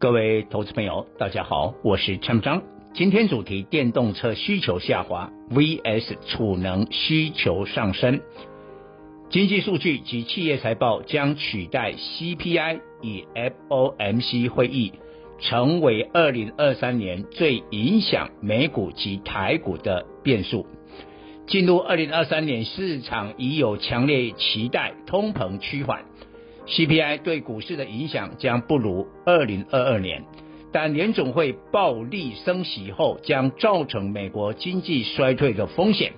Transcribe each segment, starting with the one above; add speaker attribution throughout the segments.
Speaker 1: 各位投资朋友，大家好，我是陈明彰。今天主题：电动车需求下滑 vs 储能需求上升。经济数据及企业财报将取代 CPI 与 FOMC 会议，成为二零二三年最影响美股及台股的变数。进入二零二三年，市场已有强烈期待通膨趋缓。CPI 对股市的影响将不如2022年，但联总会暴力升息后将造成美国经济衰退的风险。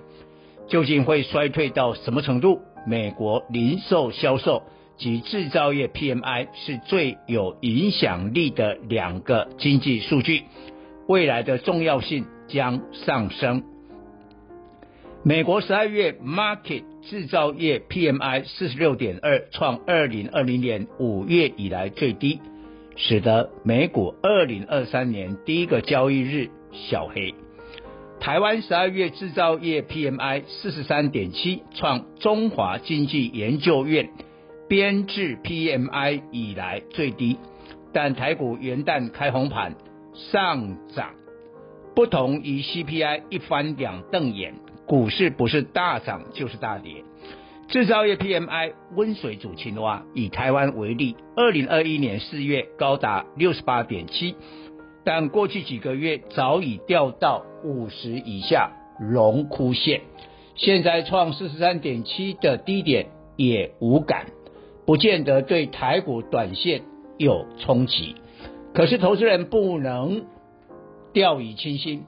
Speaker 1: 究竟会衰退到什么程度？美国零售销售及制造业 PMI 是最有影响力的两个经济数据，未来的重要性将上升。美国十二月 Market 制造业 PMI 四十六点二，创二零二零年五月以来最低，使得美股二零二三年第一个交易日小黑。台湾十二月制造业 PMI 四十三点七，创中华经济研究院编制 PMI 以来最低，但台股元旦开红盘上涨，不同于 CPI 一翻两瞪眼。股市不是大涨就是大跌，制造业 PMI 温水煮青蛙。以台湾为例，二零二一年四月高达六十八点七，但过去几个月早已掉到五十以下，荣枯线。现在创四十三点七的低点也无感，不见得对台股短线有冲击。可是投资人不能掉以轻心。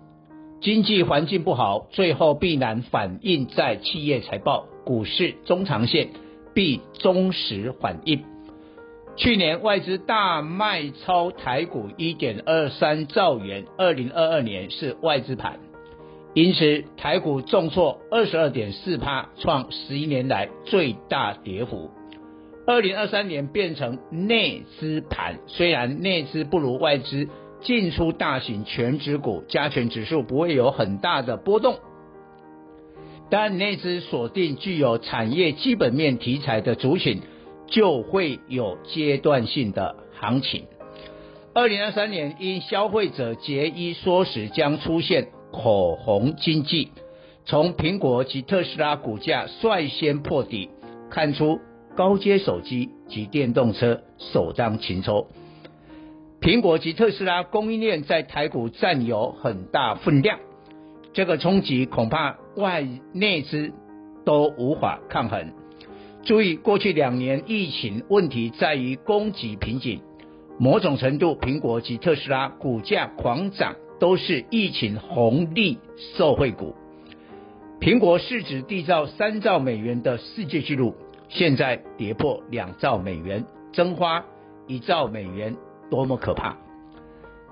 Speaker 1: 经济环境不好，最后必然反映在企业财报、股市中长线必忠实反映。去年外资大卖超台股一点二三兆元，二零二二年是外资盘，因此台股重挫二十二点四趴，创十一年来最大跌幅。二零二三年变成内资盘，虽然内资不如外资。进出大型全指股，加权指数不会有很大的波动，但那只锁定具有产业基本面题材的族群，就会有阶段性的行情。二零二三年因消费者节衣缩食将出现口红经济，从苹果及特斯拉股价率先破底，看出高阶手机及电动车首当其冲。苹果及特斯拉供应链在台股占有很大分量，这个冲击恐怕外内资都无法抗衡。注意，过去两年疫情问题在于供给瓶颈，某种程度，苹果及特斯拉股价狂涨都是疫情红利受惠股。苹果市值缔造三兆美元的世界纪录，现在跌破两兆美元，蒸发一兆美元。多么可怕！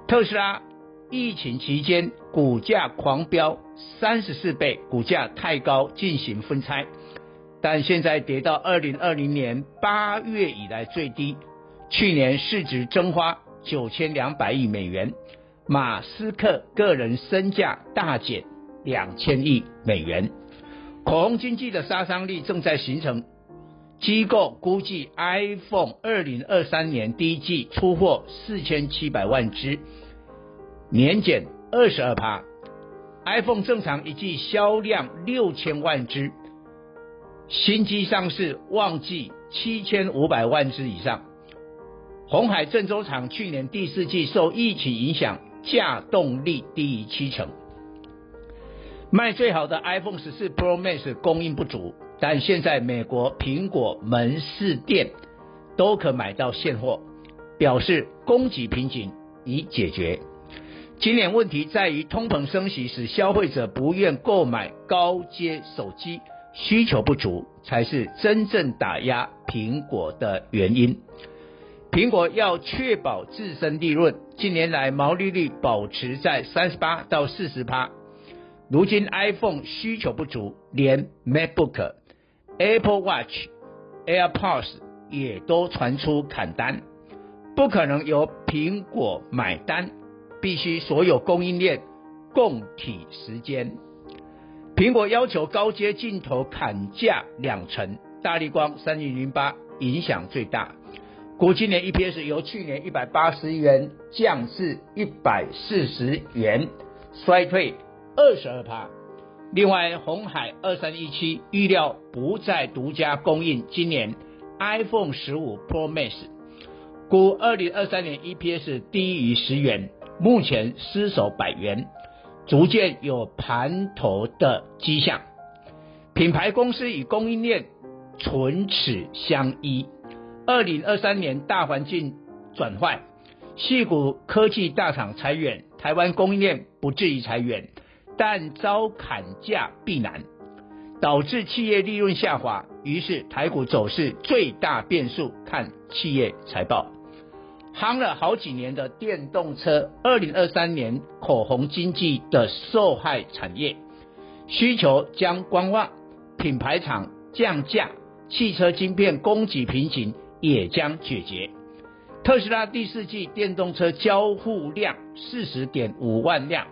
Speaker 1: 特斯拉疫情期间股价狂飙三十四倍，股价太高进行分拆，但现在跌到二零二零年八月以来最低，去年市值蒸发九千两百亿美元，马斯克个人身价大减两千亿美元，口红经济的杀伤力正在形成。机构估计，iPhone 二零二三年第一季出货四千七百万只，年减二十二趴。iPhone 正常一季销量六千万只，新机上市旺季七千五百万只以上。鸿海郑州厂去年第四季受疫情影响，稼动力低于七成，卖最好的 iPhone 十四 Pro Max 供应不足。但现在美国苹果门市店都可买到现货，表示供给瓶颈已解决。今年问题在于通膨升息使消费者不愿购买高阶手机，需求不足才是真正打压苹果的原因。苹果要确保自身利润，近年来毛利率保持在三十八到四十趴。如今 iPhone 需求不足，连 MacBook、Apple Watch、AirPods 也都传出砍单，不可能由苹果买单，必须所有供应链共体时间。苹果要求高阶镜头砍价两成，大立光三零零八影响最大。估今年 EPS 由去年一百八十元降至一百四十元，衰退。二十二趴。另外，鸿海二三一七预料不再独家供应今年 iPhone 十五 Pro Max，故二零二三年 EPS 低于十元，目前失守百元，逐渐有盘头的迹象。品牌公司与供应链唇齿相依。二零二三年大环境转坏，矽谷科技大厂裁员，台湾供应链不至于裁员。但遭砍价必难，导致企业利润下滑，于是台股走势最大变数看企业财报。夯了好几年的电动车，二零二三年口红经济的受害产业，需求将观望，品牌厂降价，汽车晶片供给瓶颈也将解决。特斯拉第四季电动车交付量四十点五万辆。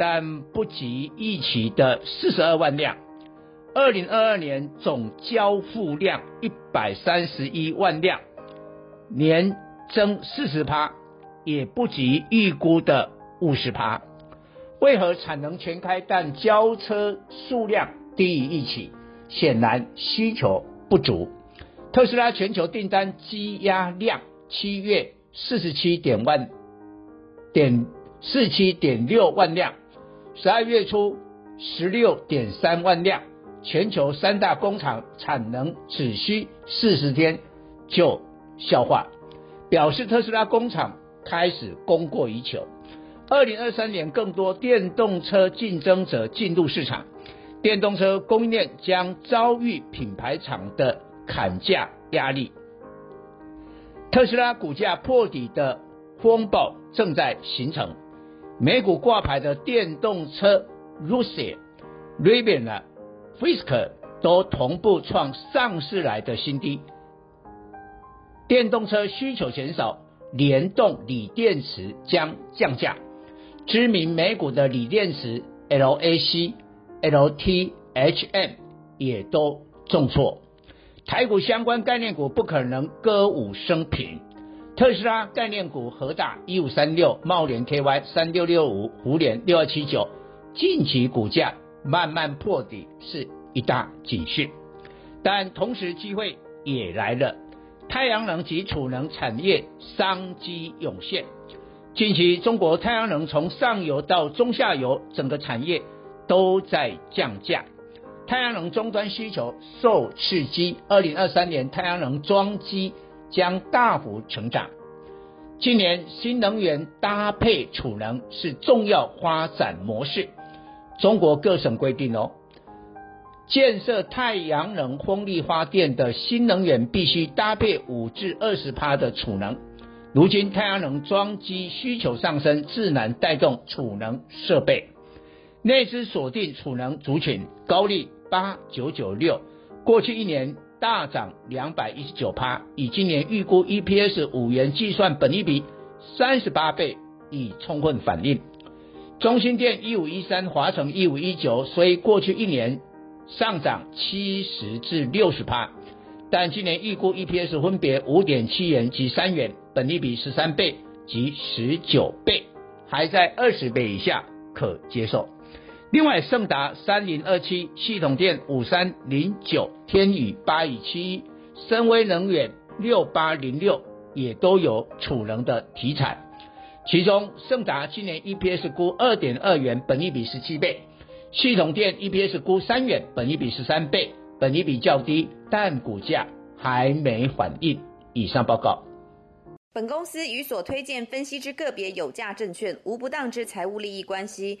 Speaker 1: 但不及预期的四十二万辆，二零二二年总交付量一百三十一万辆，年增四十趴，也不及预估的五十趴。为何产能全开，但交车数量低于预期？显然需求不足。特斯拉全球订单积压量七月四十七点万点四七点六万辆。十二月初十六点三万辆，全球三大工厂产能只需四十天就消化，表示特斯拉工厂开始供过于求。二零二三年更多电动车竞争者进入市场，电动车供应链将遭遇品牌厂的砍价压力。特斯拉股价破底的风暴正在形成。美股挂牌的电动车 Lucid、Rivian、Fisker 都同步创上市来的新低。电动车需求减少，联动锂电池将降价。知名美股的锂电池 LAC、LTHM 也都重挫。台股相关概念股不可能歌舞升平。特斯拉概念股和大一五三六、茂联 KY 三六六五、胡联六二七九，近期股价慢慢破底是一大警讯，但同时机会也来了，太阳能及储能产业商机涌现。近期中国太阳能从上游到中下游，整个产业都在降价，太阳能终端需求受刺激，二零二三年太阳能装机。将大幅成长。今年新能源搭配储能是重要发展模式。中国各省规定哦，建设太阳能风力发电的新能源必须搭配五至二十趴的储能。如今太阳能装机需求上升，自然带动储能设备。内资锁定储能族群，高力八九九六，过去一年。大涨两百一十九趴，以今年预估 EPS 五元计算，本益比三十八倍，已充分反映。中兴电一五一三，华城一五一九，虽过去一年上涨七十至六十趴，但今年预估 EPS 分别五点七元及三元，本益比十三倍及十九倍，还在二十倍以下，可接受。另外，盛达三零二七、系统电五三零九、天宇八一七一、森崴能源六八零六也都有储能的题材。其中，盛达今年 EPS 估二点二元，本益比十七倍；系统电 EPS 估三元，本益比十三倍，本益比较低，但股价还没反应。以上报告。
Speaker 2: 本公司与所推荐分析之个别有价证券无不当之财务利益关系。